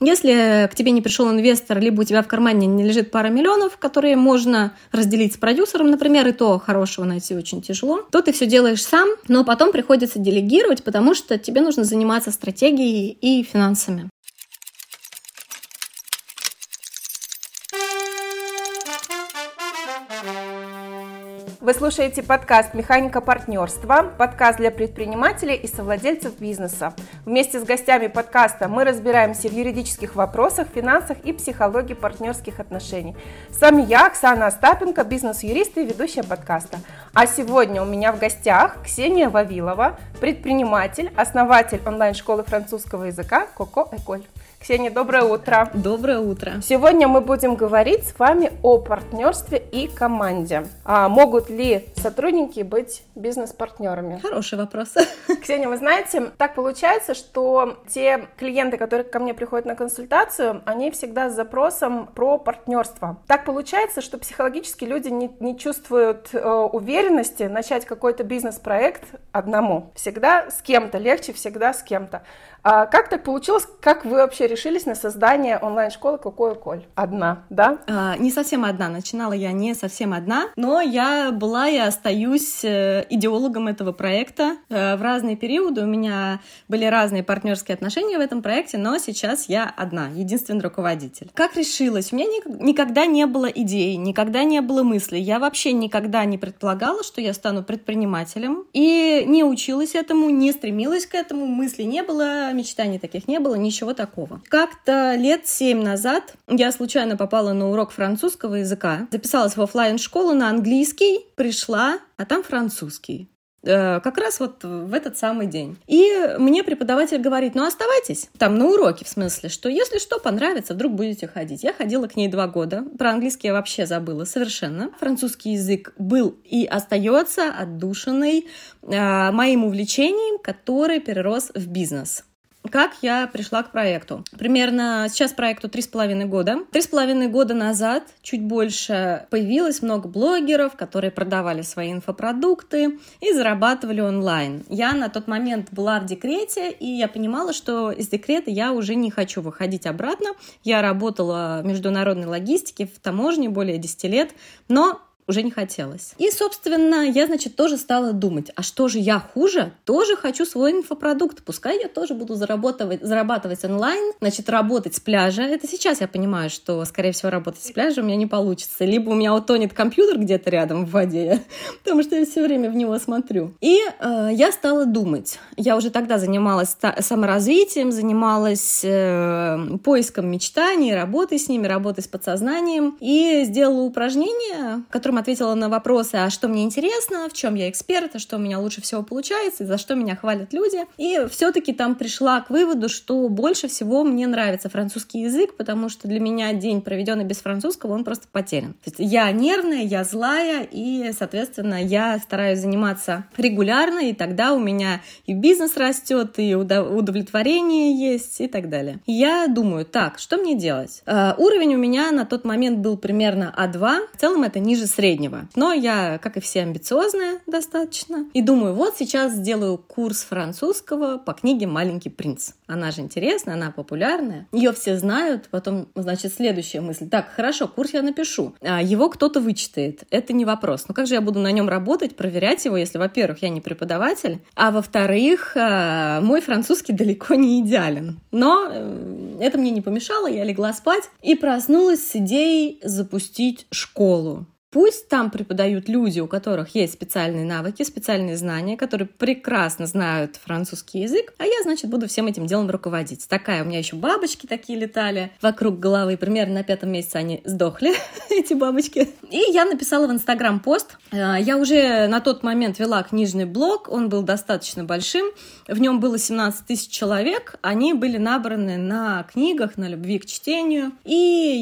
Если к тебе не пришел инвестор, либо у тебя в кармане не лежит пара миллионов, которые можно разделить с продюсером, например, и то хорошего найти очень тяжело, то ты все делаешь сам, но потом приходится делегировать, потому что тебе нужно заниматься стратегией и финансами. Вы слушаете подкаст «Механика партнерства», подкаст для предпринимателей и совладельцев бизнеса. Вместе с гостями подкаста мы разбираемся в юридических вопросах, финансах и психологии партнерских отношений. С вами я, Оксана Остапенко, бизнес-юрист и ведущая подкаста. А сегодня у меня в гостях Ксения Вавилова, предприниматель, основатель онлайн-школы французского языка «Коко Эколь». Ксения, доброе утро. Доброе утро. Сегодня мы будем говорить с вами о партнерстве и команде. А могут ли сотрудники быть бизнес-партнерами? Хороший вопрос. Ксения, вы знаете, так получается, что те клиенты, которые ко мне приходят на консультацию, они всегда с запросом про партнерство. Так получается, что психологически люди не, не чувствуют э, уверенности начать какой-то бизнес-проект одному. Всегда с кем-то, легче всегда с кем-то. А как так получилось? Как вы вообще решились на создание онлайн-школы «Какой Коль»? Одна, да? А, не совсем одна. Начинала я не совсем одна, но я была и остаюсь э, идеологом этого проекта. Э, в разные периоды у меня были разные партнерские отношения в этом проекте, но сейчас я одна, единственный руководитель. Как решилась? У меня никогда не было идей, никогда не было мыслей. Я вообще никогда не предполагала, что я стану предпринимателем, и не училась этому, не стремилась к этому, мыслей не было, мечтаний таких не было, ничего такого. Как-то лет семь назад я случайно попала на урок французского языка, записалась в офлайн школу на английский, пришла, а там французский э, как раз вот в этот самый день. И мне преподаватель говорит, ну оставайтесь там на уроке, в смысле, что если что понравится, вдруг будете ходить. Я ходила к ней два года. Про английский я вообще забыла совершенно. Французский язык был и остается отдушенный э, моим увлечением, который перерос в бизнес. Как я пришла к проекту? Примерно сейчас проекту три с половиной года. Три с половиной года назад, чуть больше, появилось много блогеров, которые продавали свои инфопродукты и зарабатывали онлайн. Я на тот момент была в декрете, и я понимала, что из декрета я уже не хочу выходить обратно. Я работала в международной логистике, в таможне более 10 лет, но уже не хотелось. И, собственно, я, значит, тоже стала думать, а что же я хуже? Тоже хочу свой инфопродукт. Пускай я тоже буду зарабатывать, зарабатывать онлайн, значит, работать с пляжа. Это сейчас я понимаю, что, скорее всего, работать с пляжа у меня не получится. Либо у меня утонет компьютер где-то рядом в воде, потому что я все время в него смотрю. И э, я стала думать. Я уже тогда занималась саморазвитием, занималась э, поиском мечтаний, работой с ними, работой с подсознанием. И сделала упражнение, которое которым ответила на вопросы, а что мне интересно, в чем я эксперт, а что у меня лучше всего получается, за что меня хвалят люди. И все-таки там пришла к выводу, что больше всего мне нравится французский язык, потому что для меня день, проведенный без французского, он просто потерян. То есть я нервная, я злая, и, соответственно, я стараюсь заниматься регулярно, и тогда у меня и бизнес растет, и удовлетворение есть, и так далее. Я думаю, так, что мне делать? Uh, уровень у меня на тот момент был примерно А2. В целом это ниже среднего среднего. Но я, как и все, амбициозная достаточно. И думаю, вот сейчас сделаю курс французского по книге «Маленький принц». Она же интересная, она популярная. Ее все знают. Потом, значит, следующая мысль. Так, хорошо, курс я напишу. А его кто-то вычитает. Это не вопрос. Но как же я буду на нем работать, проверять его, если, во-первых, я не преподаватель, а во-вторых, а, мой французский далеко не идеален. Но э, это мне не помешало, я легла спать и проснулась с идеей запустить школу. Пусть там преподают люди, у которых есть специальные навыки, специальные знания, которые прекрасно знают французский язык, а я, значит, буду всем этим делом руководить. Такая, у меня еще бабочки такие летали вокруг головы, примерно на пятом месяце они сдохли, эти бабочки. И я написала в Инстаграм пост. Э, я уже на тот момент вела книжный блог, он был достаточно большим, в нем было 17 тысяч человек, они были набраны на книгах, на любви к чтению, и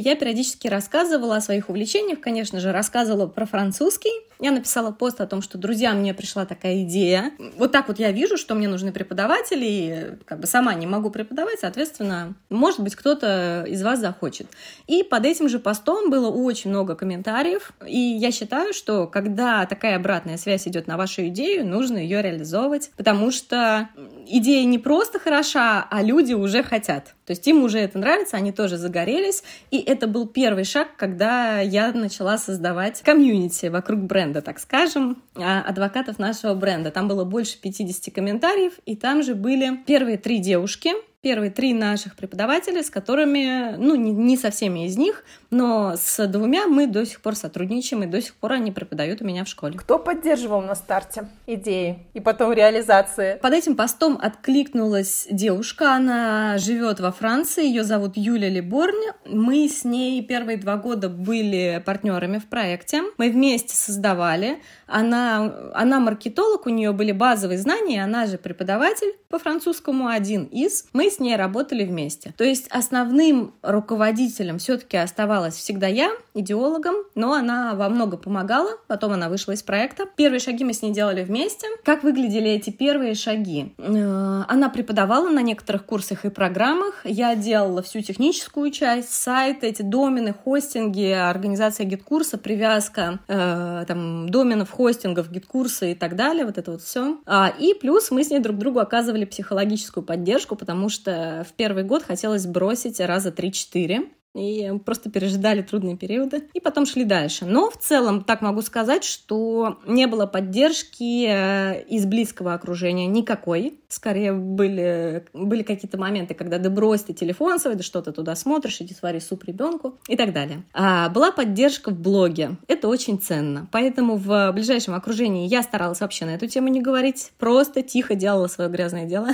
я периодически рассказывала о своих увлечениях, конечно же, рассказывала рассказывала про французский. Я написала пост о том, что, друзья, мне пришла такая идея. Вот так вот я вижу, что мне нужны преподаватели, и как бы сама не могу преподавать, соответственно, может быть, кто-то из вас захочет. И под этим же постом было очень много комментариев, и я считаю, что когда такая обратная связь идет на вашу идею, нужно ее реализовывать, потому что идея не просто хороша, а люди уже хотят. То есть им уже это нравится, они тоже загорелись. И это был первый шаг, когда я начала создавать комьюнити вокруг бренда, так скажем, а, адвокатов нашего бренда. Там было больше 50 комментариев, и там же были первые три девушки, первые три наших преподавателя, с которыми, ну, не, не со всеми из них, но с двумя мы до сих пор сотрудничаем, и до сих пор они преподают у меня в школе. Кто поддерживал на старте идеи и потом реализации? Под этим постом откликнулась девушка, она живет во Франции, ее зовут Юля Либорн. Мы с ней первые два года были партнерами в проекте, мы вместе создавали. Она, она маркетолог, у нее были базовые знания, она же преподаватель по французскому один из. Мы с ней работали вместе. То есть основным руководителем все-таки оставалась всегда я, идеологом, но она во много помогала. Потом она вышла из проекта. Первые шаги мы с ней делали вместе. Как выглядели эти первые шаги? Э, она преподавала на некоторых курсах и программах. Я делала всю техническую часть, сайт, эти домены, хостинги, организация GetCourse'а, привязка э, там, доменов, хостингов, GetCourse'а и так далее. Вот это вот все. А, и плюс мы с ней друг другу оказывали психологическую поддержку, потому что что в первый год хотелось бросить раза 3-4 и просто пережидали трудные периоды, и потом шли дальше. Но в целом так могу сказать, что не было поддержки э, из близкого окружения никакой. Скорее были, были какие-то моменты, когда да брось ты телефон свой, да что то туда смотришь, иди свари суп ребенку и так далее. А была поддержка в блоге. Это очень ценно. Поэтому в ближайшем окружении я старалась вообще на эту тему не говорить, просто тихо делала свое грязное дело.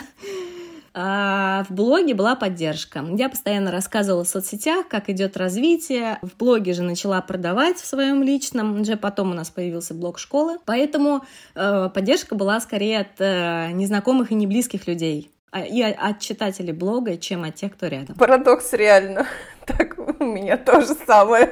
А в блоге была поддержка. Я постоянно рассказывала в соцсетях, как идет развитие. В блоге же начала продавать в своем личном. Уже потом у нас появился блог школы. Поэтому э, поддержка была скорее от э, незнакомых и неблизких людей а, и от читателей блога, чем от тех, кто рядом. Парадокс реально. Так у меня тоже самое.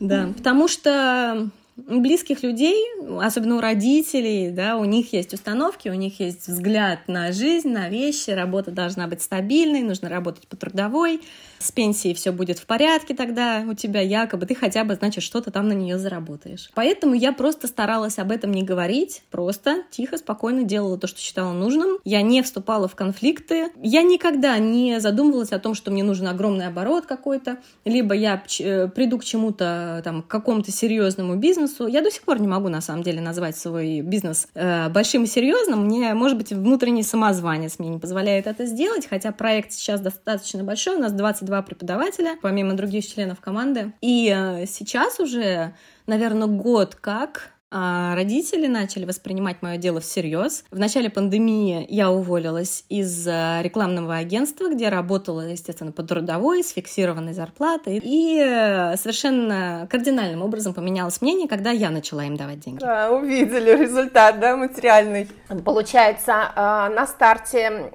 Да, потому что близких людей, особенно у родителей, да, у них есть установки, у них есть взгляд на жизнь, на вещи, работа должна быть стабильной, нужно работать по трудовой, с пенсией все будет в порядке тогда у тебя якобы, ты хотя бы, значит, что-то там на нее заработаешь. Поэтому я просто старалась об этом не говорить, просто тихо, спокойно делала то, что считала нужным. Я не вступала в конфликты. Я никогда не задумывалась о том, что мне нужен огромный оборот какой-то, либо я э, приду к чему-то, там, к какому-то серьезному бизнесу. Я до сих пор не могу, на самом деле, назвать свой бизнес э, большим и серьезным. Мне, может быть, внутренний самозванец мне не позволяет это сделать, хотя проект сейчас достаточно большой, у нас 20 два преподавателя, помимо других членов команды. И э, сейчас уже, наверное, год как а родители начали воспринимать мое дело всерьез. В начале пандемии я уволилась из э, рекламного агентства, где работала, естественно, по трудовой, с фиксированной зарплатой. И э, совершенно кардинальным образом поменялось мнение, когда я начала им давать деньги. Да, увидели результат, да, материальный. Получается, э, на старте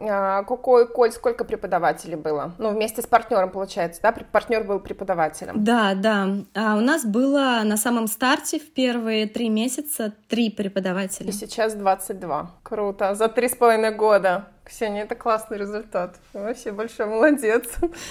какой, Коль, сколько преподавателей было? Ну, вместе с партнером, получается, да? Партнер был преподавателем. Да, да. А у нас было на самом старте в первые три месяца месяца три преподавателя. И сейчас 22. Круто. За три с половиной года. Ксения, это классный результат. Вообще большой молодец.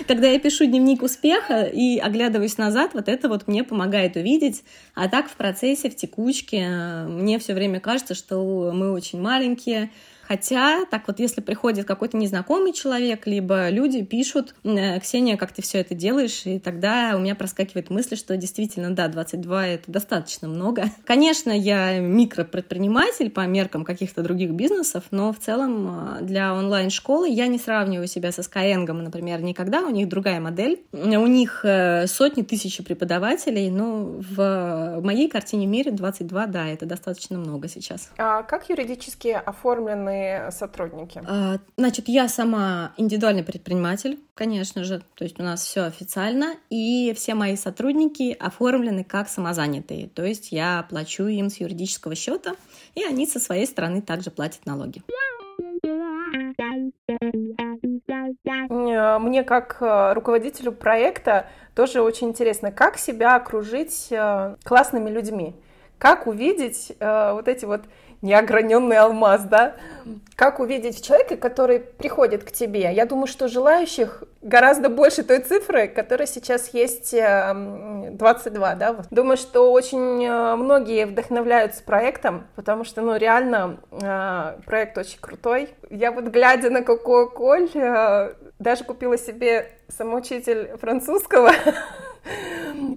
Когда я пишу дневник успеха и оглядываюсь назад, вот это вот мне помогает увидеть. А так в процессе, в текучке, мне все время кажется, что мы очень маленькие, Хотя, так вот, если приходит какой-то незнакомый человек, либо люди пишут, «Э, Ксения, как ты все это делаешь, и тогда у меня проскакивает мысль, что действительно, да, 22 — это достаточно много. Конечно, я микропредприниматель по меркам каких-то других бизнесов, но в целом э, для онлайн-школы я не сравниваю себя со Skyeng, например, никогда, у них другая модель. У них э, сотни тысяч преподавателей, но в моей картине мира 22, да, это достаточно много сейчас. А как юридически оформлены официальные сотрудники? А, значит, я сама индивидуальный предприниматель, конечно же, то есть у нас все официально, и все мои сотрудники оформлены как самозанятые, то есть я плачу им с юридического счета, и они со своей стороны также платят налоги. Мне как э, руководителю проекта тоже очень интересно, как себя окружить э, классными людьми, как увидеть э, вот эти вот неограненный алмаз, да? Как увидеть человека, который приходит к тебе? Я думаю, что желающих гораздо больше той цифры, которая сейчас есть 22, да? Думаю, что очень многие вдохновляются проектом, потому что, ну, реально проект очень крутой. Я вот глядя на Коко Коль, даже купила себе самоучитель французского.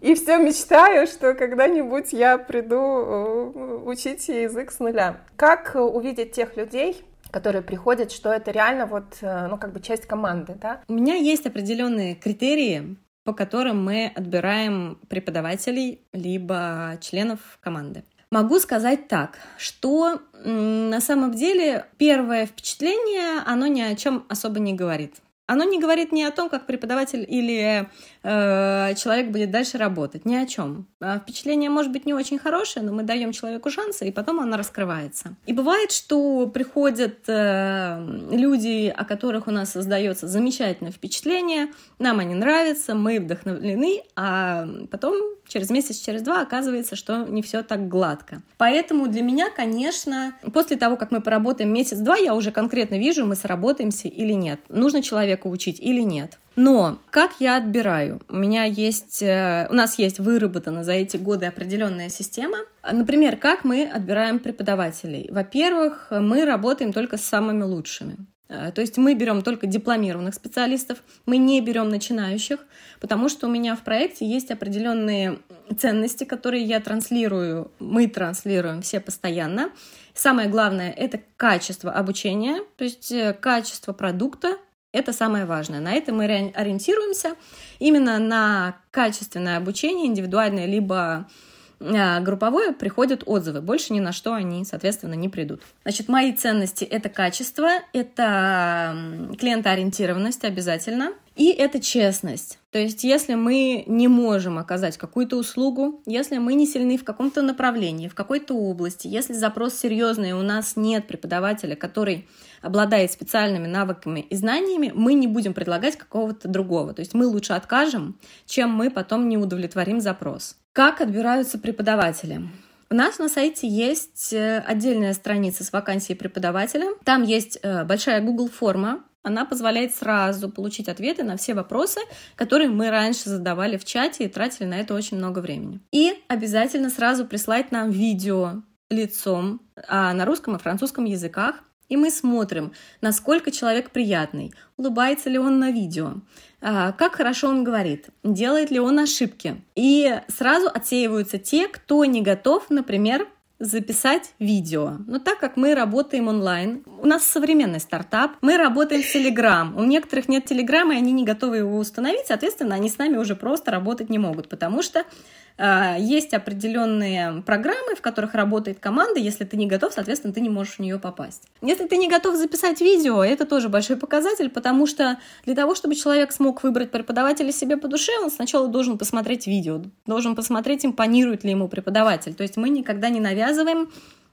И все мечтаю, что когда-нибудь я приду э, учить язык с нуля. Как увидеть тех людей, которые приходят, что это реально вот, э, ну, как бы часть команды, да? У меня есть определенные критерии, по которым мы отбираем преподавателей либо членов команды. Могу сказать так, что на самом деле первое впечатление, оно ни о чем особо не говорит. Оно не говорит ни о том, как преподаватель или э, человек будет дальше работать, ни о чем. А впечатление может быть не очень хорошее, но мы даем человеку шансы, и потом оно раскрывается. И бывает, что приходят э, люди, о которых у нас создается замечательное впечатление, нам они нравятся, мы вдохновлены, а потом через месяц, через два оказывается, что не все так гладко. Поэтому для меня, конечно, после того, как мы поработаем месяц-два, я уже конкретно вижу, мы сработаемся или нет. Нужно человека учить или нет. Но как я отбираю? У меня есть, э, у нас есть выработана за эти годы определенная система. Например, как мы отбираем преподавателей? Во-первых, мы работаем только с самыми лучшими. Э, то есть мы берем только дипломированных специалистов, мы не берем начинающих, потому что у меня в проекте есть определенные ценности, которые я транслирую, мы транслируем все постоянно. Самое главное — это качество обучения, то есть э, качество продукта, это самое важное. На это мы ориентируемся именно на качественное обучение, индивидуальное либо а, групповое приходят отзывы. Больше ни на что они, соответственно, не придут. Значит, мои ценности — это качество, это клиентоориентированность обязательно, и это честность. То есть, если мы не можем оказать какую-то услугу, если мы не сильны в каком-то направлении, в какой-то области, если запрос серьезный, у нас нет преподавателя, который обладает специальными навыками и знаниями, мы не будем предлагать какого-то другого. То есть мы лучше откажем, чем мы потом не удовлетворим запрос. Как отбираются преподаватели? У нас на сайте есть э, отдельная страница с вакансией преподавателя. Там есть э, большая Google форма, она позволяет сразу получить ответы на все вопросы, которые мы раньше задавали в чате и тратили на это очень много времени. И обязательно сразу прислать нам видео лицом а на русском и французском языках. И мы смотрим, насколько человек приятный, улыбается ли он на видео, а, как хорошо он говорит, делает ли он ошибки. И сразу отсеиваются те, кто не готов, например, записать видео. Но так как мы работаем онлайн, у нас современный стартап, мы работаем в Telegram. У некоторых нет Telegram, и они не готовы его установить, соответственно, они с нами уже просто работать не могут, потому что есть определенные программы, в которых работает команда. Если ты не готов, соответственно, ты не можешь в нее попасть. Если ты не готов записать видео, это тоже большой показатель, потому что для того, чтобы человек смог выбрать преподавателя себе по душе, он сначала должен посмотреть видео, должен посмотреть, импонирует ли ему преподаватель. То есть мы никогда не навязываем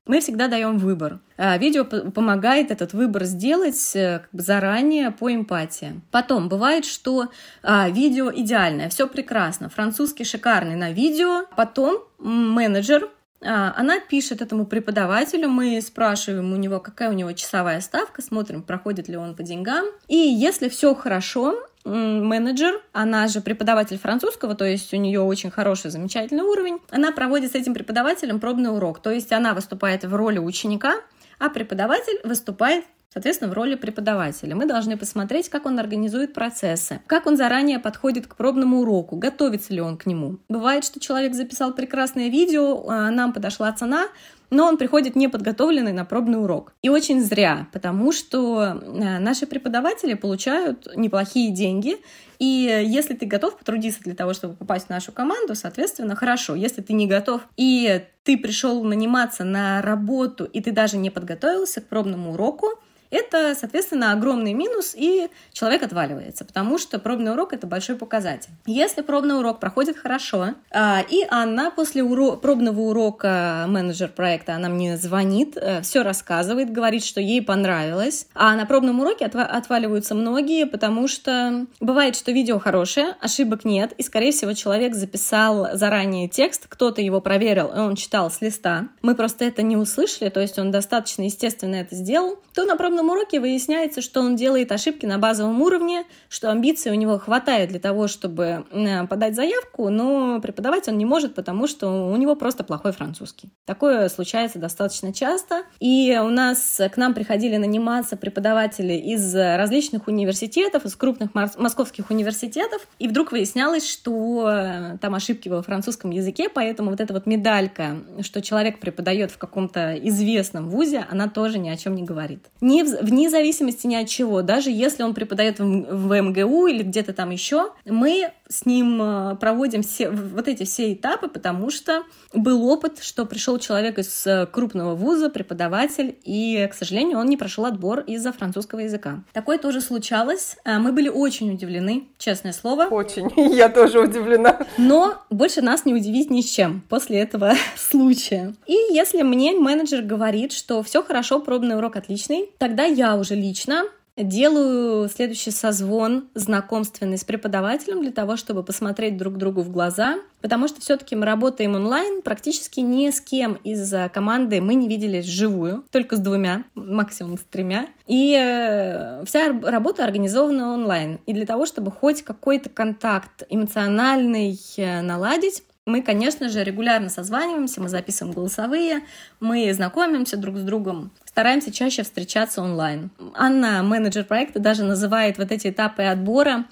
мы всегда даем выбор. А, видео помогает этот выбор сделать э, как бы заранее по эмпатии. Потом бывает, что а, видео идеальное, все прекрасно, французский шикарный на видео. Потом менеджер а, она пишет этому преподавателю, мы спрашиваем у него, какая у него часовая ставка, смотрим, проходит ли он по деньгам. И если все хорошо, менеджер, она же преподаватель французского, то есть у нее очень хороший, замечательный уровень, она проводит с этим преподавателем пробный урок, то есть она выступает в роли ученика, а преподаватель выступает соответственно, в роли преподавателя. Мы должны посмотреть, как он организует процессы, как он заранее подходит к пробному уроку, готовится ли он к нему. Бывает, что человек записал прекрасное видео, а нам подошла цена, но он приходит неподготовленный на пробный урок. И очень зря, потому что э, наши преподаватели получают неплохие деньги, и если ты готов потрудиться для того, чтобы попасть в нашу команду, соответственно, хорошо. Если ты не готов и ты пришел наниматься на работу, и ты даже не подготовился к пробному уроку, это, соответственно, огромный минус, и человек отваливается, потому что пробный урок — это большой показатель. Если пробный урок проходит хорошо, а, и Анна после уро- пробного урока менеджер проекта, она мне звонит, э, все рассказывает, говорит, что ей понравилось, а на пробном уроке отва- отваливаются многие, потому что бывает, что видео хорошее, ошибок нет, и, скорее всего, человек записал заранее текст, кто-то его проверил, и он читал с листа. Мы просто это не услышали, то есть он достаточно естественно это сделал, то на пробном уроке выясняется, что он делает ошибки на базовом уровне, что амбиций у него хватает для того, чтобы э, подать заявку, но преподавать он не может, потому что у него просто плохой французский. Такое случается достаточно часто. И у нас к нам приходили наниматься преподаватели из различных университетов, из крупных московских университетов, и вдруг выяснялось, что э, там ошибки во французском языке, поэтому вот эта вот медалька, что человек преподает в каком-то известном вузе, она тоже ни о чем не говорит. Не, вне зависимости ни от чего, даже если он преподает в, МГУ или где-то там еще, мы с ним э, проводим все, вот эти все этапы, потому что был опыт, что пришел человек из э, крупного вуза, преподаватель, и, к сожалению, он не прошел отбор из-за французского языка. Такое тоже случалось. Э, мы были очень удивлены, честное слово. Очень. Я тоже удивлена. Но больше нас не удивить ни с чем после этого случая. И если мне менеджер говорит, что все хорошо, пробный урок отличный, тогда я уже лично Делаю следующий созвон знакомственный с преподавателем для того, чтобы посмотреть друг другу в глаза, потому что все-таки мы работаем онлайн, практически ни с кем из команды мы не виделись вживую, только с двумя, максимум с тремя. И э, вся работа организована онлайн. И для того, чтобы хоть какой-то контакт эмоциональный э, наладить, мы, конечно же, регулярно созваниваемся, мы записываем голосовые, мы знакомимся друг с другом, стараемся чаще встречаться онлайн. Анна, менеджер проекта, даже называет вот эти этапы отбора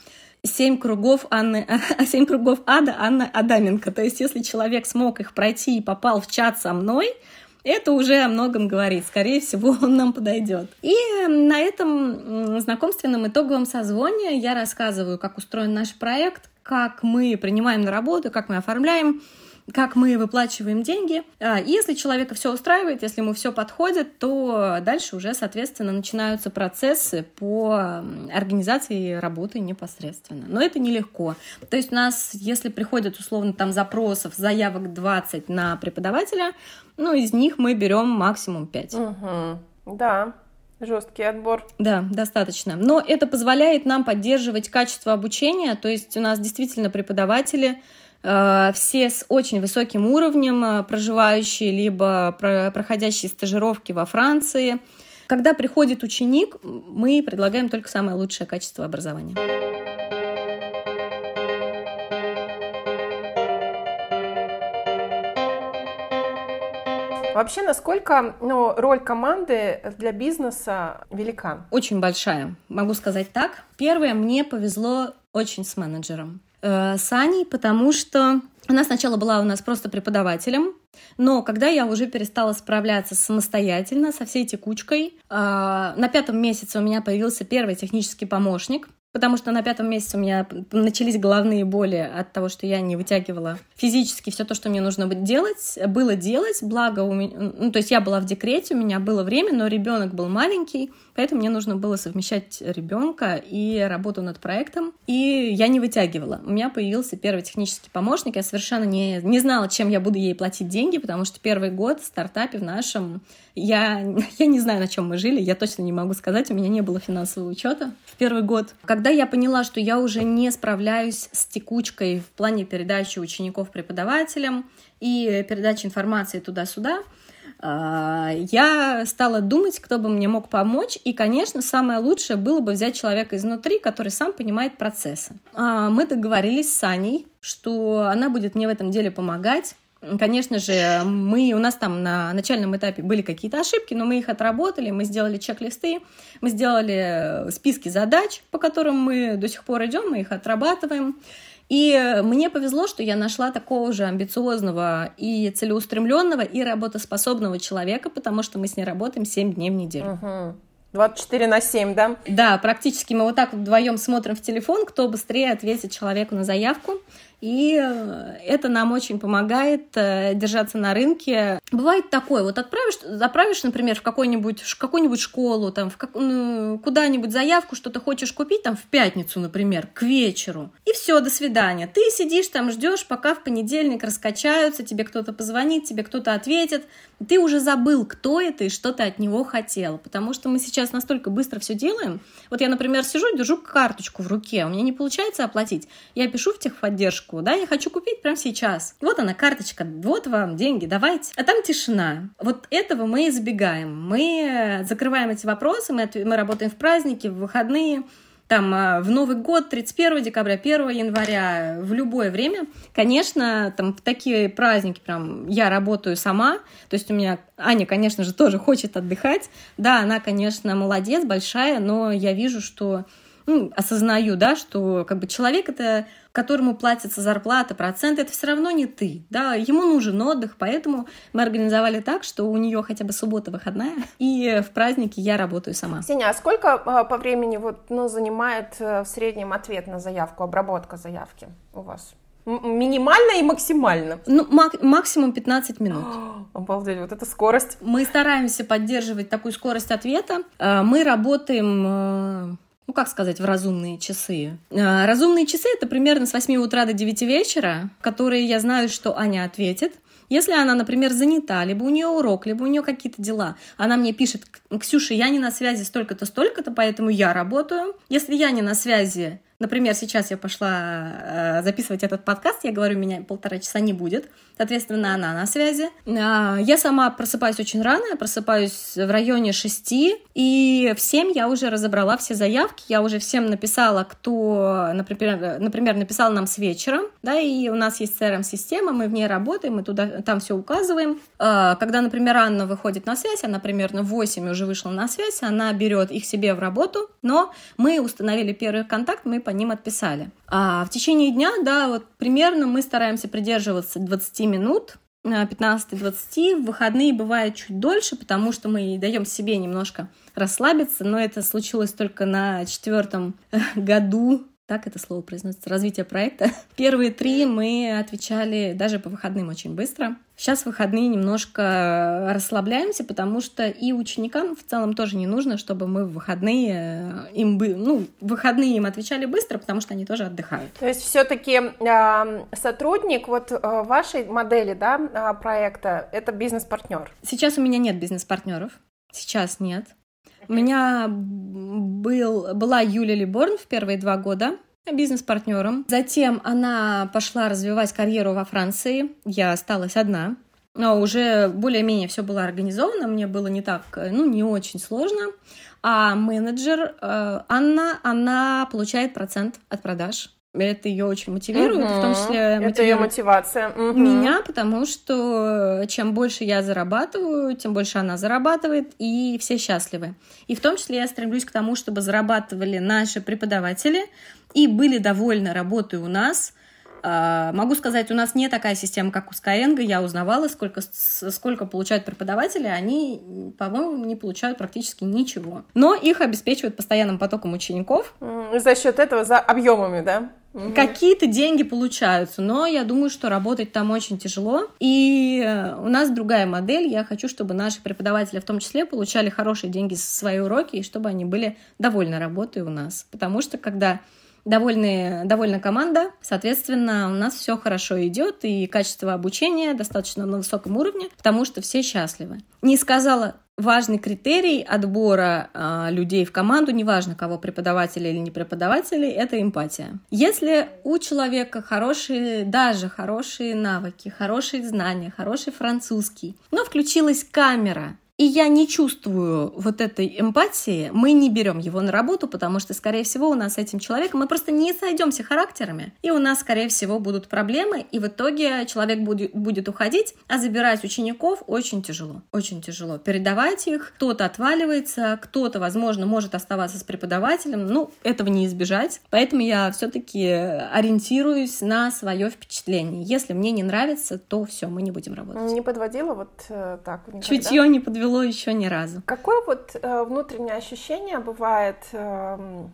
семь кругов Анны, семь кругов ада Анны Адаменко. То есть, если человек смог их пройти и попал в чат со мной, это уже о многом говорит. Скорее всего, он нам подойдет. И на этом знакомственном итоговом созвоне я рассказываю, как устроен наш проект, как мы принимаем на работу, как мы оформляем как мы выплачиваем деньги. А, и если человека все устраивает, если ему все подходит, то дальше уже, соответственно, начинаются процессы по организации работы непосредственно. Но это нелегко. То есть у нас, если приходят условно там запросов, заявок 20 на преподавателя, ну, из них мы берем максимум 5. Угу. Да, Жесткий отбор. Да, достаточно. Но это позволяет нам поддерживать качество обучения. То есть у нас действительно преподаватели э, все с очень высоким уровнем, э, проживающие либо проходящие стажировки во Франции. Когда приходит ученик, мы предлагаем только самое лучшее качество образования. Вообще, насколько ну, роль команды для бизнеса велика? Очень большая, могу сказать так. Первое, мне повезло очень с менеджером. Э, с Аней, потому что она сначала была у нас просто преподавателем, но когда я уже перестала справляться самостоятельно со всей текучкой, э, на пятом месяце у меня появился первый технический помощник, Потому что на пятом месяце у меня начались головные боли от того, что я не вытягивала физически все то, что мне нужно делать, было делать. Благо у меня, ну, то есть я была в декрете, у меня было время, но ребенок был маленький, поэтому мне нужно было совмещать ребенка и работу над проектом. И я не вытягивала. У меня появился первый технический помощник. Я совершенно не, не знала, чем я буду ей платить деньги, потому что первый год в стартапе в нашем я, я не знаю, на чем мы жили, я точно не могу сказать, у меня не было финансового учета в первый год. Когда я поняла, что я уже не справляюсь с текучкой в плане передачи учеников преподавателям и передачи информации туда-сюда, а, я стала думать, кто бы мне мог помочь, и, конечно, самое лучшее было бы взять человека изнутри, который сам понимает процессы. А, мы договорились с Аней, что она будет мне в этом деле помогать, Конечно же, мы, у нас там на начальном этапе были какие-то ошибки, но мы их отработали, мы сделали чек-листы, мы сделали списки задач, по которым мы до сих пор идем, мы их отрабатываем. И мне повезло, что я нашла такого же амбициозного и целеустремленного и работоспособного человека, потому что мы с ней работаем 7 дней в неделю. Угу. 24 на 7, да? Да, практически мы вот так вдвоем смотрим в телефон, кто быстрее ответит человеку на заявку. И э, это нам очень помогает э, держаться на рынке. Бывает такое, вот отправишь, заправишь, например, в какую-нибудь в какую-нибудь школу, там, в как, ну, куда-нибудь заявку, что ты хочешь купить, там, в пятницу, например, к вечеру. И все, до свидания. Ты сидишь там, ждешь, пока в понедельник раскачаются, тебе кто-то позвонит, тебе кто-то ответит. Ты уже забыл, кто это и что ты от него хотел. Потому что мы сейчас настолько быстро все делаем. Вот я, например, сижу, держу карточку в руке, у меня не получается оплатить. Я пишу в техподдержку, да, я хочу купить прямо сейчас. Вот она, карточка, вот вам деньги, давайте. А там тишина. Вот этого мы избегаем. Мы закрываем эти вопросы, мы, мы работаем в праздники, в выходные, там а, в Новый год, 31 декабря, 1 января, в любое время. Конечно, там в такие праздники прям я работаю сама, то есть у меня Аня, конечно же, тоже хочет отдыхать. Да, она, конечно, молодец, большая, но я вижу, что ну, осознаю, да, что как бы человек это которому платится зарплата, процент, это все равно не ты, да, ему нужен отдых, поэтому мы организовали так, что у нее хотя бы суббота выходная, и в праздники я работаю сама. Сеня, а сколько а, по времени вот, ну, занимает э, в среднем ответ на заявку, обработка заявки у вас? Минимально и максимально? Ну, мак- максимум 15 минут. Обалдеть, вот это скорость. Мы стараемся поддерживать такую скорость ответа. Э, мы работаем э, ну, как сказать, в разумные часы. А, разумные часы — это примерно с 8 утра до 9 вечера, которые я знаю, что Аня ответит. Если она, например, занята, либо у нее урок, либо у нее какие-то дела, она мне пишет, Ксюша, я не на связи столько-то, столько-то, поэтому я работаю. Если я не на связи, Например, сейчас я пошла э, записывать этот подкаст, я говорю, меня полтора часа не будет, соответственно, она на связи. Э, я сама просыпаюсь очень рано, я просыпаюсь в районе шести, и в семь я уже разобрала все заявки, я уже всем написала, кто, например, например написал нам с вечера, да, и у нас есть CRM-система, мы в ней работаем, мы туда, там все указываем. Э, когда, например, Анна выходит на связь, она примерно в 8 уже вышла на связь, она берет их себе в работу, но мы установили первый контакт, мы по ним отписали. А в течение дня, да, вот примерно мы стараемся придерживаться 20 минут, 15-20, э, в выходные бывает чуть дольше, потому что мы даем себе немножко расслабиться, но это случилось только на четвертом э, году так это слово произносится, развитие проекта. Первые три мы отвечали даже по выходным очень быстро. Сейчас в выходные немножко расслабляемся, потому что и ученикам в целом тоже не нужно, чтобы мы в выходные э, им бы, ну, в выходные им отвечали быстро, потому что они тоже отдыхают. То есть все-таки э, сотрудник вот э, вашей модели, да, а, проекта, это бизнес-партнер? Сейчас у меня нет бизнес-партнеров. Сейчас нет. У меня был, была Юлия Либорн в первые два года бизнес-партнером. Затем она пошла развивать карьеру во Франции. Я осталась одна. Но уже более-менее все было организовано, мне было не так, ну, не очень сложно. А менеджер э, Анна, она получает процент от продаж. Это ее очень мотивирует, угу. в том числе мотивирует Это ее мотивация. Угу. меня, потому что чем больше я зарабатываю, тем больше она зарабатывает, и все счастливы. И в том числе я стремлюсь к тому, чтобы зарабатывали наши преподаватели и были довольны работой у нас. А, могу сказать, у нас не такая система, как у Skyeng. Я узнавала, сколько, сколько получают преподаватели. Они, по-моему, не получают практически ничего. Но их обеспечивают постоянным потоком учеников. За счет этого, за объемами, да? Угу. Какие-то деньги получаются, но я думаю, что работать там очень тяжело. И э, у нас другая модель. Я хочу, чтобы наши преподаватели в том числе получали хорошие деньги за свои уроки, и чтобы они были довольны работой у нас. Потому что когда довольны, довольна команда, соответственно, у нас все хорошо идет, и качество обучения достаточно на высоком уровне, потому что все счастливы. Не сказала важный критерий отбора э, людей в команду, неважно кого преподаватели или не преподаватели, это эмпатия. Если у человека хорошие, даже хорошие навыки, хорошие знания, хороший французский, но включилась камера, и я не чувствую вот этой эмпатии, мы не берем его на работу, потому что, скорее всего, у нас с этим человеком мы просто не сойдемся характерами, и у нас, скорее всего, будут проблемы, и в итоге человек будет, будет уходить, а забирать учеников очень тяжело, очень тяжело. Передавать их, кто-то отваливается, кто-то, возможно, может оставаться с преподавателем, ну, этого не избежать, поэтому я все-таки ориентируюсь на свое впечатление. Если мне не нравится, то все, мы не будем работать. Не подводила вот э, так никогда? Чутье не подвело подвело еще ни разу. Какое вот э, внутреннее ощущение бывает, э,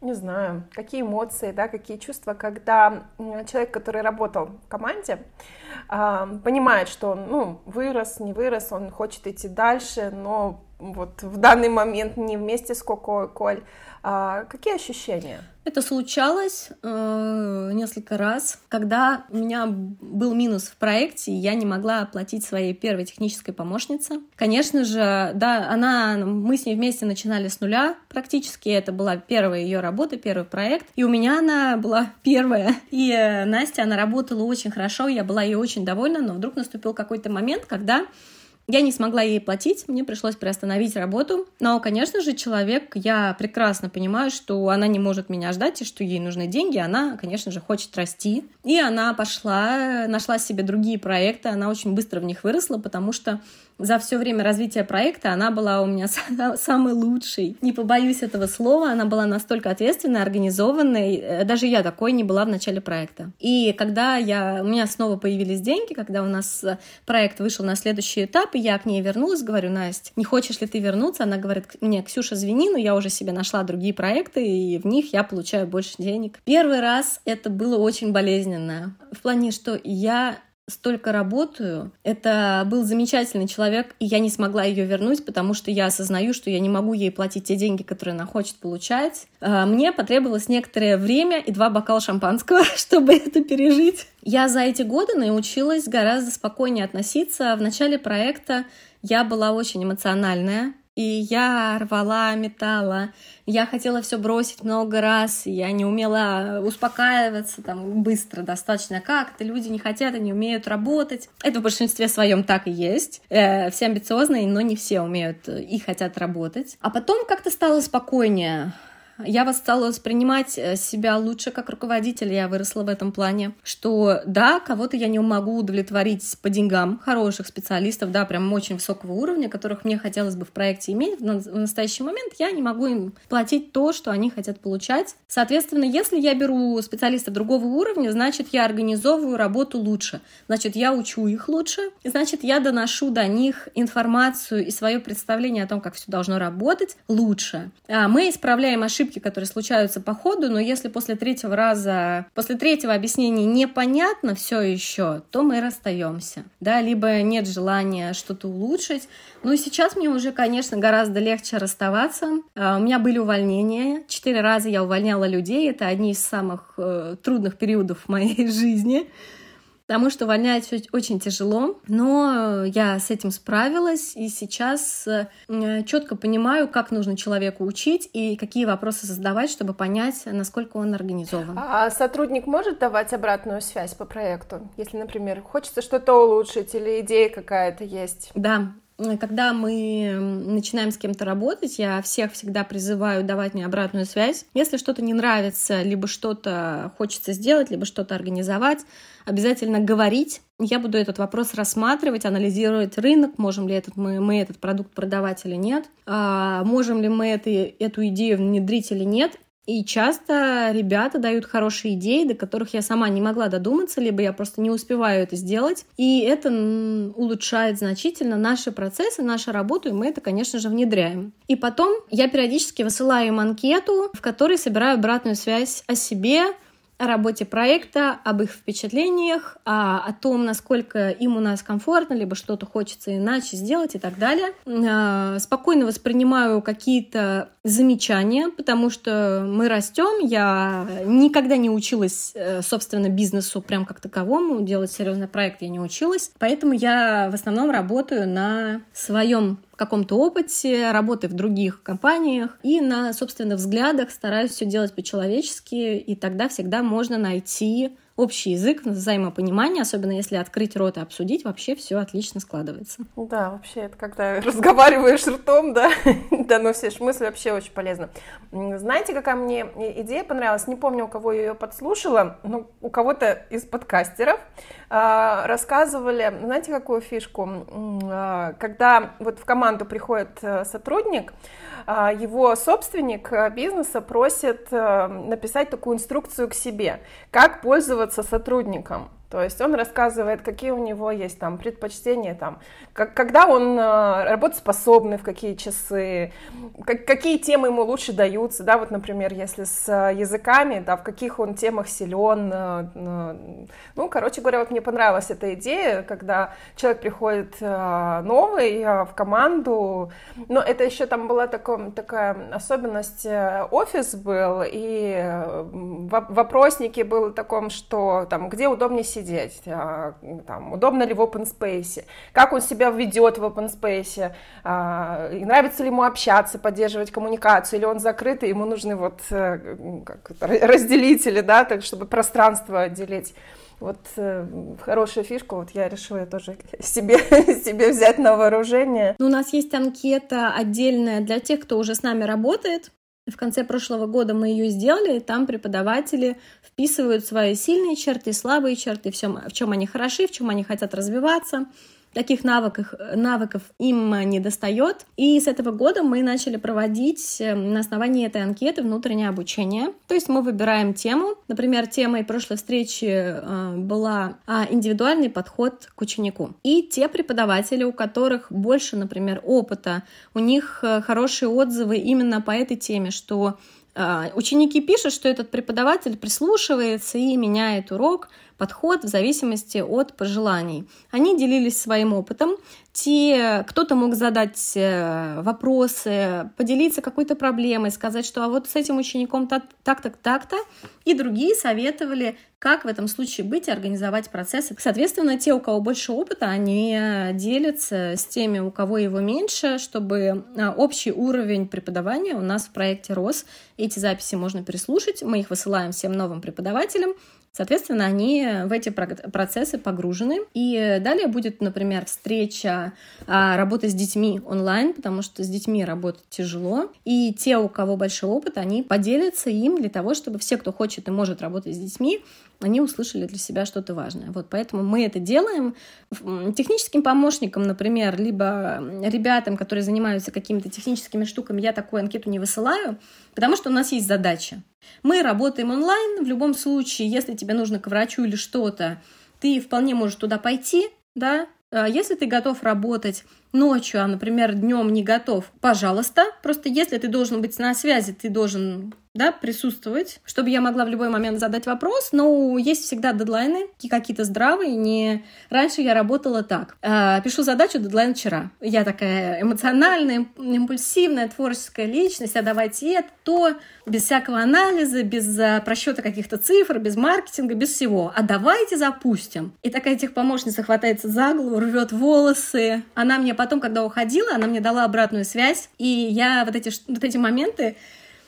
не знаю, какие эмоции, да, какие чувства, когда человек, который работал в команде, понимает, что он, ну, вырос, не вырос, он хочет идти дальше, но вот в данный момент не вместе с Коко Коль. А какие ощущения? Это случалось э, несколько раз, когда у меня был минус в проекте, и я не могла оплатить своей первой технической помощнице. Конечно же, да, она, мы с ней вместе начинали с нуля практически, это была первая ее работа, первый проект, и у меня она была первая. И э, Настя, она работала очень хорошо, я была ей очень довольна, но вдруг наступил какой-то момент, когда я не смогла ей платить, мне пришлось приостановить работу. Но, конечно же, человек, я прекрасно понимаю, что она не может меня ждать, и что ей нужны деньги. Она, конечно же, хочет расти. И она пошла, нашла себе другие проекты, она очень быстро в них выросла, потому что за все время развития проекта она была у меня самой лучшей. Не побоюсь этого слова, она была настолько ответственной, организованной. Э, даже я такой не была в начале проекта. И когда я, у меня снова появились деньги, когда у нас э, проект вышел на следующий этап, и я к ней вернулась, говорю, Настя, не хочешь ли ты вернуться? Она говорит мне, Ксюша, извини, но я уже себе нашла другие проекты, и в них я получаю больше денег. Первый раз это было очень болезненно. В плане, что я столько работаю. Это был замечательный человек, и я не смогла ее вернуть, потому что я осознаю, что я не могу ей платить те деньги, которые она хочет получать. А, мне потребовалось некоторое время и два бокала шампанского, чтобы это пережить. Я за эти годы научилась гораздо спокойнее относиться. В начале проекта я была очень эмоциональная, и я рвала, металла, я хотела все бросить много раз, я не умела успокаиваться там быстро достаточно. Как-то люди не хотят, они умеют работать. Это в большинстве своем так и есть. Э, все амбициозные, но не все умеют и хотят работать. А потом как-то стало спокойнее я вас стала воспринимать э, себя лучше как руководитель, я выросла в этом плане, что да, кого-то я не могу удовлетворить по деньгам, хороших специалистов, да, прям очень высокого уровня, которых мне хотелось бы в проекте иметь, в настоящий момент я не могу им платить то, что они хотят получать. Соответственно, если я беру специалиста другого уровня, значит, я организовываю работу лучше, значит, я учу их лучше, значит, я доношу до них информацию и свое представление о том, как все должно работать лучше. А мы исправляем ошибки ошибки, которые случаются по ходу, но если после третьего раза, после третьего объяснения непонятно все еще, то мы расстаемся, да, либо нет желания что-то улучшить. Ну и сейчас мне уже, конечно, гораздо легче расставаться. А, у меня были увольнения, четыре раза я увольняла людей, это одни из самых э, трудных периодов в моей жизни потому что увольнять очень тяжело, но я с этим справилась, и сейчас э, четко понимаю, как нужно человеку учить и какие вопросы задавать, чтобы понять, насколько он организован. А сотрудник может давать обратную связь по проекту, если, например, хочется что-то улучшить или идея какая-то есть? Да, когда мы начинаем с кем-то работать, я всех всегда призываю давать мне обратную связь. Если что-то не нравится, либо что-то хочется сделать, либо что-то организовать, обязательно говорить. Я буду этот вопрос рассматривать, анализировать рынок, можем ли этот, мы, мы этот продукт продавать или нет, а, можем ли мы это, эту идею внедрить или нет. И часто ребята дают хорошие идеи, до которых я сама не могла додуматься, либо я просто не успеваю это сделать. И это улучшает значительно наши процессы, нашу работу, и мы это, конечно же, внедряем. И потом я периодически высылаю им анкету, в которой собираю обратную связь о себе, о работе проекта, об их впечатлениях, о, о том, насколько им у нас комфортно, либо что-то хочется иначе сделать и так далее. А, спокойно воспринимаю какие-то замечания, потому что мы растем. Я никогда не училась, э, собственно, бизнесу прям как таковому, делать серьезный проект я не училась, поэтому я в основном работаю на своем каком-то опыте, работы в других компаниях и на собственных взглядах стараюсь все делать по-человечески, и тогда всегда можно найти общий язык, взаимопонимание, особенно если открыть рот и обсудить, вообще все отлично складывается. Да, вообще, это когда разговариваешь ртом, да, доносишь мысли, вообще очень полезно. Знаете, какая мне идея понравилась? Не помню, у кого я ее подслушала, но у кого-то из подкастеров а, рассказывали, знаете, какую фишку? А, когда вот в команду приходит э, сотрудник, а, его собственник э, бизнеса просит э, написать такую инструкцию к себе, как пользоваться сотрудником. То есть он рассказывает, какие у него есть там предпочтения, там, как, когда он э, работоспособный, в какие часы, как, какие темы ему лучше даются, да, вот, например, если с языками, да, в каких он темах силен. Э, э, ну, короче говоря, вот мне понравилась эта идея, когда человек приходит э, новый э, в команду, но это еще там была таком, такая особенность, э, офис был, и э, вопросники был в таком, что там, где удобнее сидеть, сидеть, а, там, удобно ли в open space, как он себя ведет в open space, а, нравится ли ему общаться, поддерживать коммуникацию, или он закрытый, ему нужны вот э, как разделители, да, так, чтобы пространство отделить. Вот э, хорошая фишка, вот я решила тоже себе, себе взять на вооружение. Ну, у нас есть анкета отдельная для тех, кто уже с нами работает. В конце прошлого года мы ее сделали, и там преподаватели вписывают свои сильные черты, слабые черты, в чем, в чем они хороши, в чем они хотят развиваться. Таких навыков, навыков им не достает. И с этого года мы начали проводить э, на основании этой анкеты внутреннее обучение. То есть мы выбираем тему. Например, темой прошлой встречи э, была а, индивидуальный подход к ученику. И те преподаватели, у которых больше, например, опыта, у них э, хорошие отзывы именно по этой теме, что Ученики пишут, что этот преподаватель прислушивается и меняет урок, подход в зависимости от пожеланий. Они делились своим опытом. Те, кто-то мог задать э, вопросы, поделиться какой-то проблемой, сказать, что а вот с этим учеником так-так, так-то, и другие советовали, как в этом случае быть и организовать процессы. Соответственно, те, у кого больше опыта, они делятся с теми, у кого его меньше, чтобы а, общий уровень преподавания у нас в проекте рос. Эти записи можно переслушать, мы их высылаем всем новым преподавателям, Соответственно, они в эти процессы погружены. И далее будет, например, встреча а, работы с детьми онлайн, потому что с детьми работать тяжело. И те, у кого большой опыт, они поделятся им для того, чтобы все, кто хочет и может работать с детьми, они услышали для себя что-то важное. Вот поэтому мы это делаем. Техническим помощникам, например, либо ребятам, которые занимаются какими-то техническими штуками, я такую анкету не высылаю, потому что у нас есть задача. Мы работаем онлайн, в любом случае, если тебе нужно к врачу или что-то, ты вполне можешь туда пойти, да, а если ты готов работать ночью, а, например, днем не готов, пожалуйста. Просто если ты должен быть на связи, ты должен да, присутствовать, чтобы я могла в любой момент задать вопрос, но есть всегда дедлайны, какие-то здравые, не... Раньше я работала так. Э, пишу задачу, дедлайн вчера. Я такая эмоциональная, импульсивная, творческая личность, а давайте это, то, без всякого анализа, без э, просчета каких-то цифр, без маркетинга, без всего. А давайте запустим. И такая техпомощница хватается за голову, рвет волосы. Она мне потом, когда уходила, она мне дала обратную связь, и я вот эти, вот эти моменты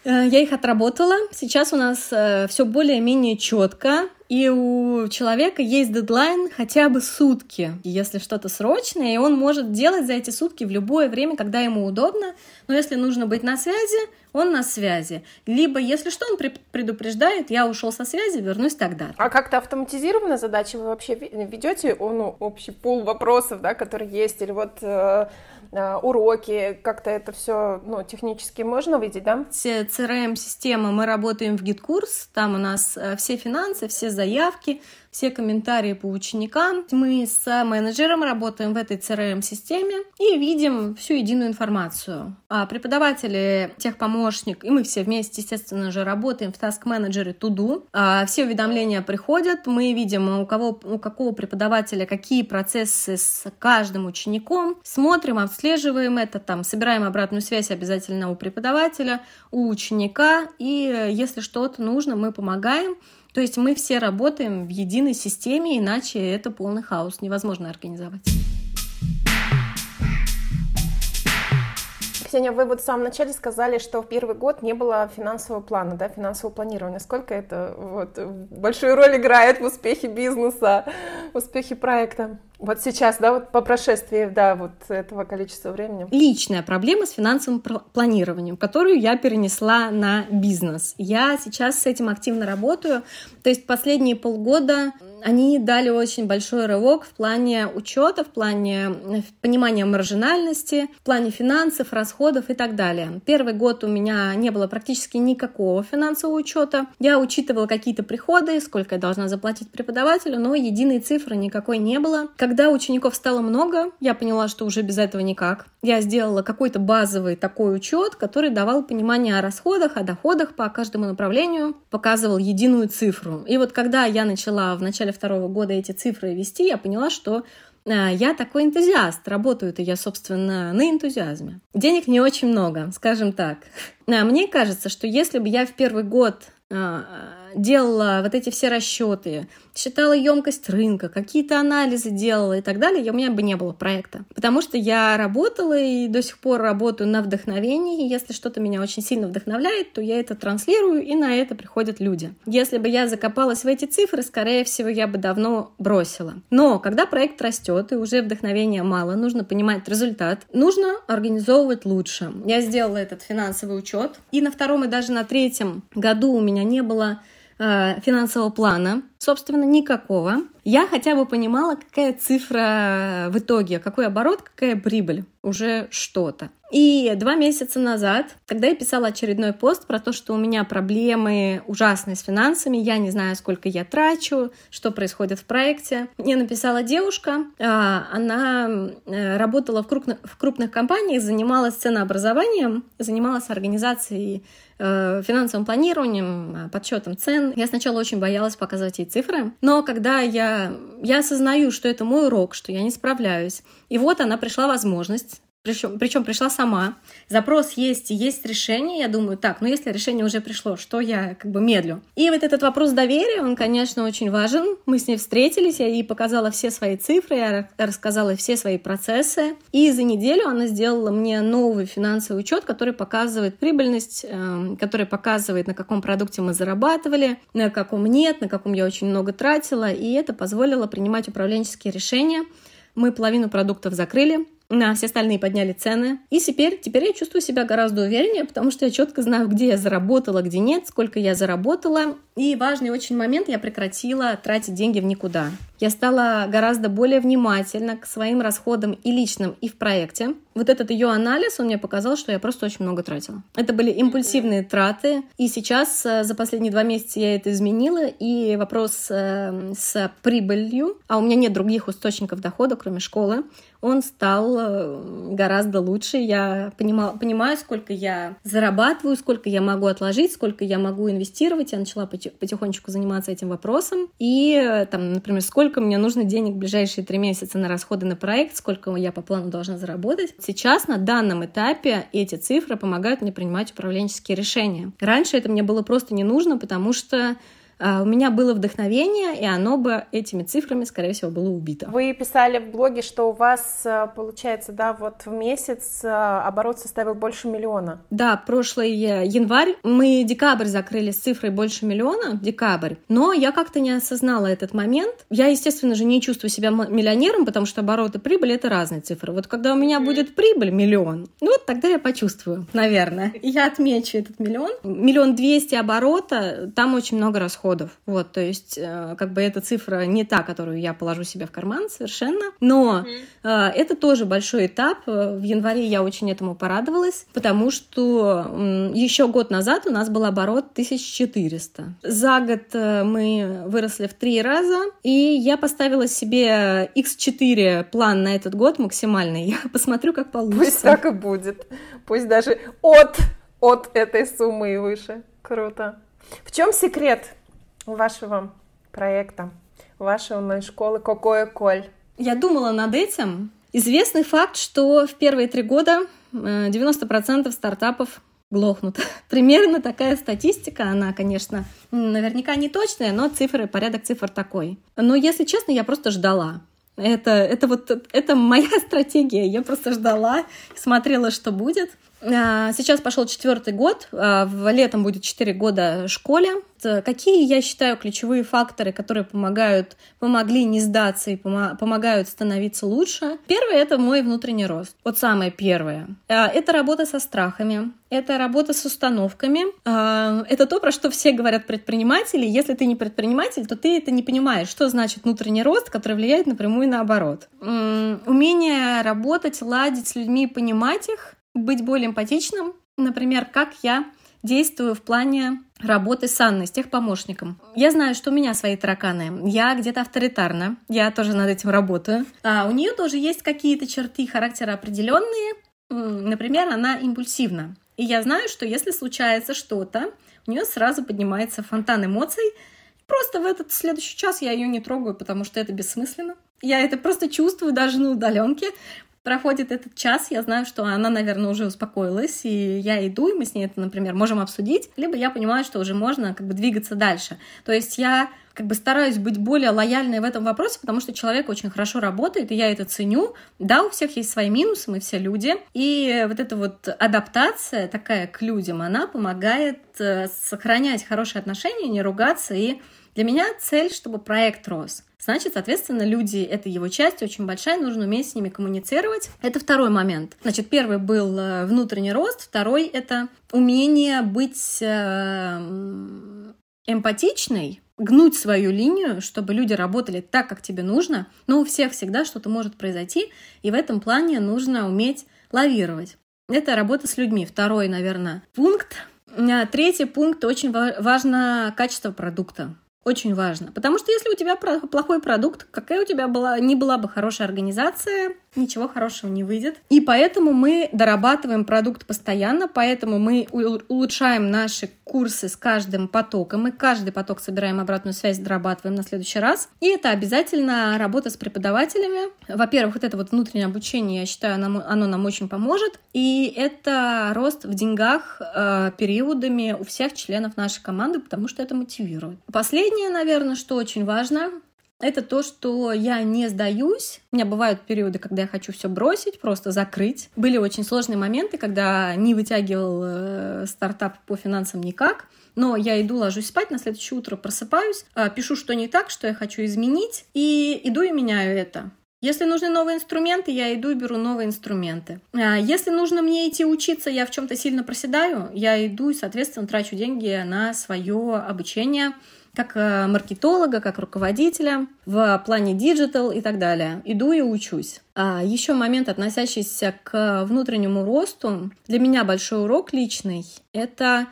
Э, я их отработала. Сейчас у нас э, все более-менее четко. И у человека есть дедлайн хотя бы сутки, если что-то срочное, и он может делать за эти сутки в любое время, когда ему удобно. Но если нужно быть на связи, он на связи. Либо, если что, он предупреждает, я ушел со связи, вернусь тогда. А как-то автоматизированно задачи вы вообще ведете, ну, общий пул вопросов, да, которые есть, или вот Э, уроки, как-то это все ну, технически можно видеть, да? Все CRM-системы мы работаем в GetCourse, там у нас э, все финансы, все заявки, все комментарии по ученикам. Мы с менеджером работаем в этой CRM-системе и видим всю единую информацию. А преподаватели, техпомощник, и мы все вместе, естественно же, работаем в Task Manager Todo. А все уведомления приходят, мы видим, у, кого, у какого преподавателя какие процессы с каждым учеником, смотрим, отслеживаем это, там, собираем обратную связь обязательно у преподавателя, у ученика, и если что-то нужно, мы помогаем. То есть мы все работаем в единой системе, иначе это полный хаос, невозможно организовать. Ксения, вы вот в самом начале сказали, что в первый год не было финансового плана, да, финансового планирования. Сколько это вот, большую роль играет в успехе бизнеса, в успехе проекта? Вот сейчас, да, вот по прошествии, да, вот этого количества времени. Личная проблема с финансовым планированием, которую я перенесла на бизнес. Я сейчас с этим активно работаю. То есть последние полгода они дали очень большой рывок в плане учета, в плане э, понимания маржинальности, в плане финансов, расходов и так далее. Первый год у меня не было практически никакого финансового учета. Я учитывала какие-то приходы, сколько я должна заплатить преподавателю, но единой цифры никакой не было. Когда учеников стало много, я поняла, что уже без этого никак. Я сделала какой-то базовый такой учет, который давал понимание о расходах, о доходах по каждому направлению, показывал единую цифру. И вот когда я начала в начале второго года эти цифры вести, я поняла, что а, я такой энтузиаст. Работаю-то я, собственно, на энтузиазме. Денег не очень много, скажем так. А, мне кажется, что если бы я в первый год а, делала вот эти все расчеты, считала емкость рынка, какие-то анализы делала и так далее, у меня бы не было проекта. Потому что я работала и до сих пор работаю на вдохновении. Если что-то меня очень сильно вдохновляет, то я это транслирую, и на это приходят люди. Если бы я закопалась в эти цифры, скорее всего, я бы давно бросила. Но когда проект растет и уже вдохновения мало, нужно понимать результат, нужно организовывать лучше. Я сделала этот финансовый учет, и на втором и даже на третьем году у меня не было Э, финансового плана, собственно, никакого. Я хотя бы понимала, какая цифра в итоге, какой оборот, какая прибыль, уже что-то. И два месяца назад, когда я писала очередной пост про то, что у меня проблемы ужасные с финансами, я не знаю, сколько я трачу, что происходит в проекте, мне написала девушка, а, она э, работала в крупных, в крупных компаниях, занималась ценообразованием, занималась организацией Э, финансовым планированием, э, подсчетом цен. Я сначала очень боялась показывать ей цифры, но когда я, я осознаю, что это мой урок, что я не справляюсь, и вот она пришла возможность причем, причем пришла сама. Запрос есть есть решение. Я думаю, так, ну если решение уже пришло, что я как бы медлю? И вот этот вопрос доверия, он, конечно, очень важен. Мы с ней встретились, я ей показала все свои цифры, я рассказала все свои процессы. И за неделю она сделала мне новый финансовый учет, который показывает прибыльность, эм, который показывает, на каком продукте мы зарабатывали, на каком нет, на каком я очень много тратила. И это позволило принимать управленческие решения. Мы половину продуктов закрыли, на все остальные подняли цены. И теперь, теперь я чувствую себя гораздо увереннее, потому что я четко знаю, где я заработала, где нет, сколько я заработала. И важный очень момент, я прекратила тратить деньги в никуда. Я стала гораздо более внимательна к своим расходам и личным, и в проекте. Вот этот ее анализ, он мне показал, что я просто очень много тратила. Это были импульсивные траты, и сейчас э, за последние два месяца я это изменила, и вопрос э, с прибылью, а у меня нет других источников дохода, кроме школы, он стал э, гораздо лучше. Я понимала, понимаю, сколько я зарабатываю, сколько я могу отложить, сколько я могу инвестировать. Я начала потихонечку заниматься этим вопросом. И, там, например, сколько мне нужно денег в ближайшие три месяца на расходы на проект, сколько я по плану должна заработать. Сейчас, на данном этапе, эти цифры помогают мне принимать управленческие решения. Раньше это мне было просто не нужно, потому что у меня было вдохновение, и оно бы этими цифрами, скорее всего, было убито. Вы писали в блоге, что у вас, э, получается, да, вот в месяц э, оборот составил больше миллиона. Да, прошлый январь мы декабрь закрыли с цифрой больше миллиона, декабрь, но я как-то не осознала этот момент. Я, естественно же, не чувствую себя миллионером, потому что оборот и прибыль — это разные цифры. Вот когда у меня будет прибыль миллион, ну вот тогда я почувствую, наверное. Я отмечу этот миллион. Миллион двести оборота, там очень много расходов расходов. Вот, то есть, э, как бы эта цифра не та, которую я положу себе в карман совершенно, но mm-hmm. это тоже большой этап. В январе я очень этому порадовалась, потому что еще год назад у нас был оборот 1400. За год э, мы выросли в три раза, и я поставила себе X4 план на этот год максимальный. Я посмотрю, как получится. Пусть так и будет. Пусть даже от, от этой суммы и выше. Круто. В чем секрет вашего проекта, вашей онлайн-школы Кокоя Коль? Я думала над этим. Известный факт, что в первые три года 90% э, стартапов глохнут. Примерно такая статистика, она, конечно, наверняка не точная, но цифры, порядок цифр такой. Но, если честно, я просто ждала. Это, это вот это моя стратегия. Я просто ждала, смотрела, что будет. А, сейчас пошел четвертый год, а, в летом будет четыре года школе. Какие, я считаю, ключевые факторы, которые помогают, помогли не сдаться и помогают становиться лучше? Первое — это мой внутренний рост. Вот самое первое. А, это работа со страхами, это работа с установками. Это то, про что все говорят предприниматели. Если ты не предприниматель, то ты это не понимаешь, что значит внутренний рост, который влияет напрямую наоборот. Умение работать, ладить с людьми, понимать их, быть более эмпатичным. Например, как я действую в плане работы с Анной, с техпомощником. Я знаю, что у меня свои тараканы. Я где-то авторитарна. Я тоже над этим работаю. А у нее тоже есть какие-то черты характера определенные. Например, она импульсивна. И я знаю, что если случается что-то, у нее сразу поднимается фонтан эмоций. Просто в этот следующий час я ее не трогаю, потому что это бессмысленно. Я это просто чувствую даже на удаленке проходит этот час, я знаю, что она, наверное, уже успокоилась, и я иду, и мы с ней это, например, можем обсудить, либо я понимаю, что уже можно как бы двигаться дальше. То есть я как бы стараюсь быть более лояльной в этом вопросе, потому что человек очень хорошо работает, и я это ценю. Да, у всех есть свои минусы, мы все люди. И вот эта вот адаптация такая к людям, она помогает э, сохранять хорошие отношения, не ругаться. И для меня цель, чтобы проект рос. Значит, соответственно, люди — это его часть, очень большая, нужно уметь с ними коммуницировать. Это второй момент. Значит, первый был э, внутренний рост, второй — это умение быть э, эмпатичной, гнуть свою линию, чтобы люди работали так, как тебе нужно. Но у всех всегда что-то может произойти, и в этом плане нужно уметь лавировать. Это работа с людьми. Второй, наверное, пункт. Э, третий пункт очень важно качество продукта. Очень важно. Потому что если у тебя плохой продукт, какая у тебя была, не была бы хорошая организация, ничего хорошего не выйдет. И поэтому мы дорабатываем продукт постоянно, поэтому мы улучшаем наши курсы с каждым потоком. Мы каждый поток собираем обратную связь, дорабатываем на следующий раз. И это обязательно работа с преподавателями. Во-первых, вот это вот внутреннее обучение, я считаю, оно, оно нам очень поможет. И это рост в деньгах э, периодами у всех членов нашей команды, потому что это мотивирует. Последнее, наверное, что очень важно, это то, что я не сдаюсь. У меня бывают периоды, когда я хочу все бросить, просто закрыть. Были очень сложные моменты, когда не вытягивал э, стартап по финансам никак. Но я иду, ложусь спать, на следующее утро просыпаюсь, э, пишу, что не так, что я хочу изменить, и иду и меняю это. Если нужны новые инструменты, я иду и беру новые инструменты. А если нужно мне идти учиться, я в чем-то сильно проседаю, я иду и, соответственно, трачу деньги на свое обучение, как э, маркетолога, как руководителя в плане digital и так далее. Иду и учусь. А еще момент, относящийся к внутреннему росту. Для меня большой урок личный — это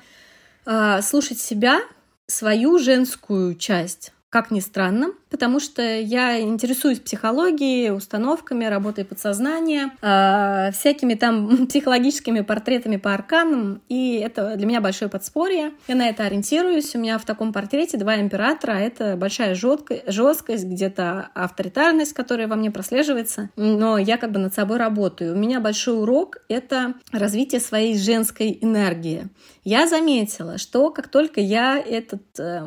э, слушать себя, свою женскую часть. Как ни странно, потому что я интересуюсь психологией, установками, работой подсознания, э, всякими там психологическими портретами по арканам, и это для меня большое подспорье. Я на это ориентируюсь. У меня в таком портрете два императора, это большая жесткость, где-то авторитарность, которая во мне прослеживается, но я как бы над собой работаю. У меня большой урок — это развитие своей женской энергии. Я заметила, что как только я этот, э,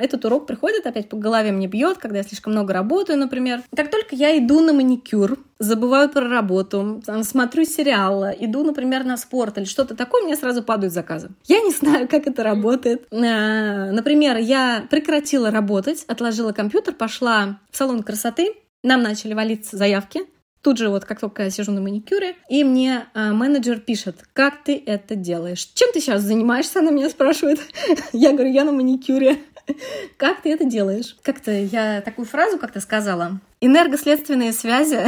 этот урок приходит, опять по голове мне бьет, когда я слишком много работаю, например. Как только я иду на маникюр, забываю про работу, смотрю сериал, иду, например, на спорт или что-то такое, мне сразу падают заказы. Я не знаю, как это работает. Э, например, я прекратила работать, отложила компьютер, пошла в салон красоты, нам начали валиться заявки, Тут же вот как только я сижу на маникюре, и мне а, менеджер пишет, как ты это делаешь? Чем ты сейчас занимаешься? Она меня спрашивает. Я говорю, я на маникюре. Как ты это делаешь? Как-то я такую фразу как-то сказала. Энергоследственные связи.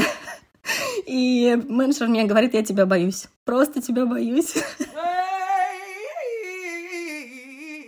И менеджер мне говорит, я тебя боюсь. Просто тебя боюсь.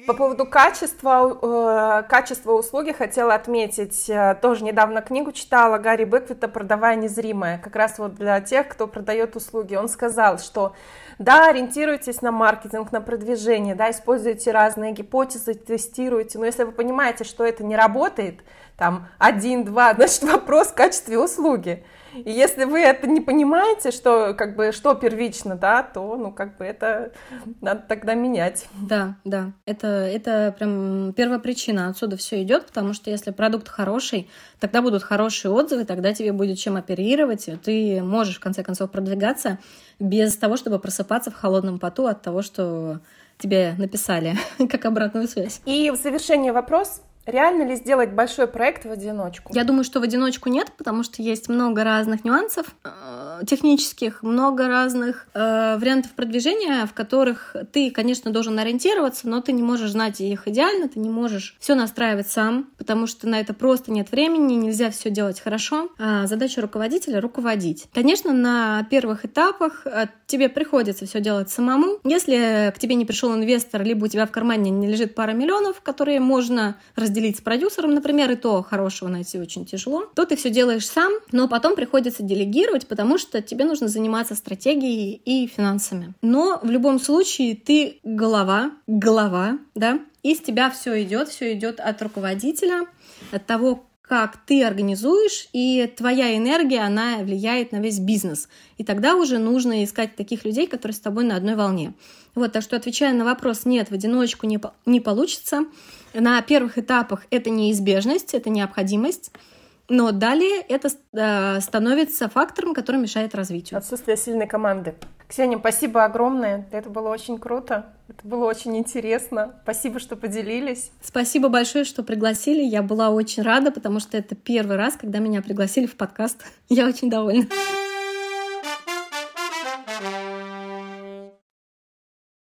По поводу качества, э, качества услуги хотела отметить, э, тоже недавно книгу читала Гарри Беквита «Продавая незримое», как раз вот для тех, кто продает услуги. Он сказал, что да, ориентируйтесь на маркетинг, на продвижение, да, используйте разные гипотезы, тестируйте, но если вы понимаете, что это не работает, там один, два, значит вопрос в качестве услуги. И если вы это не понимаете, что как бы что первично, да, то ну как бы это надо тогда менять. Да, да. Это, это прям первая причина. Отсюда все идет, потому что если продукт хороший, тогда будут хорошие отзывы, тогда тебе будет чем оперировать, и ты можешь в конце концов продвигаться без того, чтобы просыпаться в холодном поту от того, что тебе написали как обратную связь. И в завершение вопрос. Реально ли сделать большой проект в одиночку? Я думаю, что в одиночку нет, потому что есть много разных нюансов э, технических, много разных э, вариантов продвижения, в которых ты, конечно, должен ориентироваться, но ты не можешь знать их идеально, ты не можешь все настраивать сам, потому что на это просто нет времени, нельзя все делать хорошо. А задача руководителя — руководить. Конечно, на первых этапах э, тебе приходится все делать самому. Если к тебе не пришел инвестор, либо у тебя в кармане не лежит пара миллионов, которые можно разделить разделить с продюсером, например, и то хорошего найти очень тяжело, то ты все делаешь сам, но потом приходится делегировать, потому что тебе нужно заниматься стратегией и финансами. Но в любом случае ты голова, голова, да, из тебя все идет, все идет от руководителя, от того, как ты организуешь, и твоя энергия, она влияет на весь бизнес. И тогда уже нужно искать таких людей, которые с тобой на одной волне. Вот, так что отвечая на вопрос, нет, в одиночку не, не получится. На первых этапах это неизбежность, это необходимость. Но далее это э, становится фактором, который мешает развитию. Отсутствие сильной команды. Ксения, спасибо огромное. Это было очень круто. Это было очень интересно. Спасибо, что поделились. Спасибо большое, что пригласили. Я была очень рада, потому что это первый раз, когда меня пригласили в подкаст. Я очень довольна.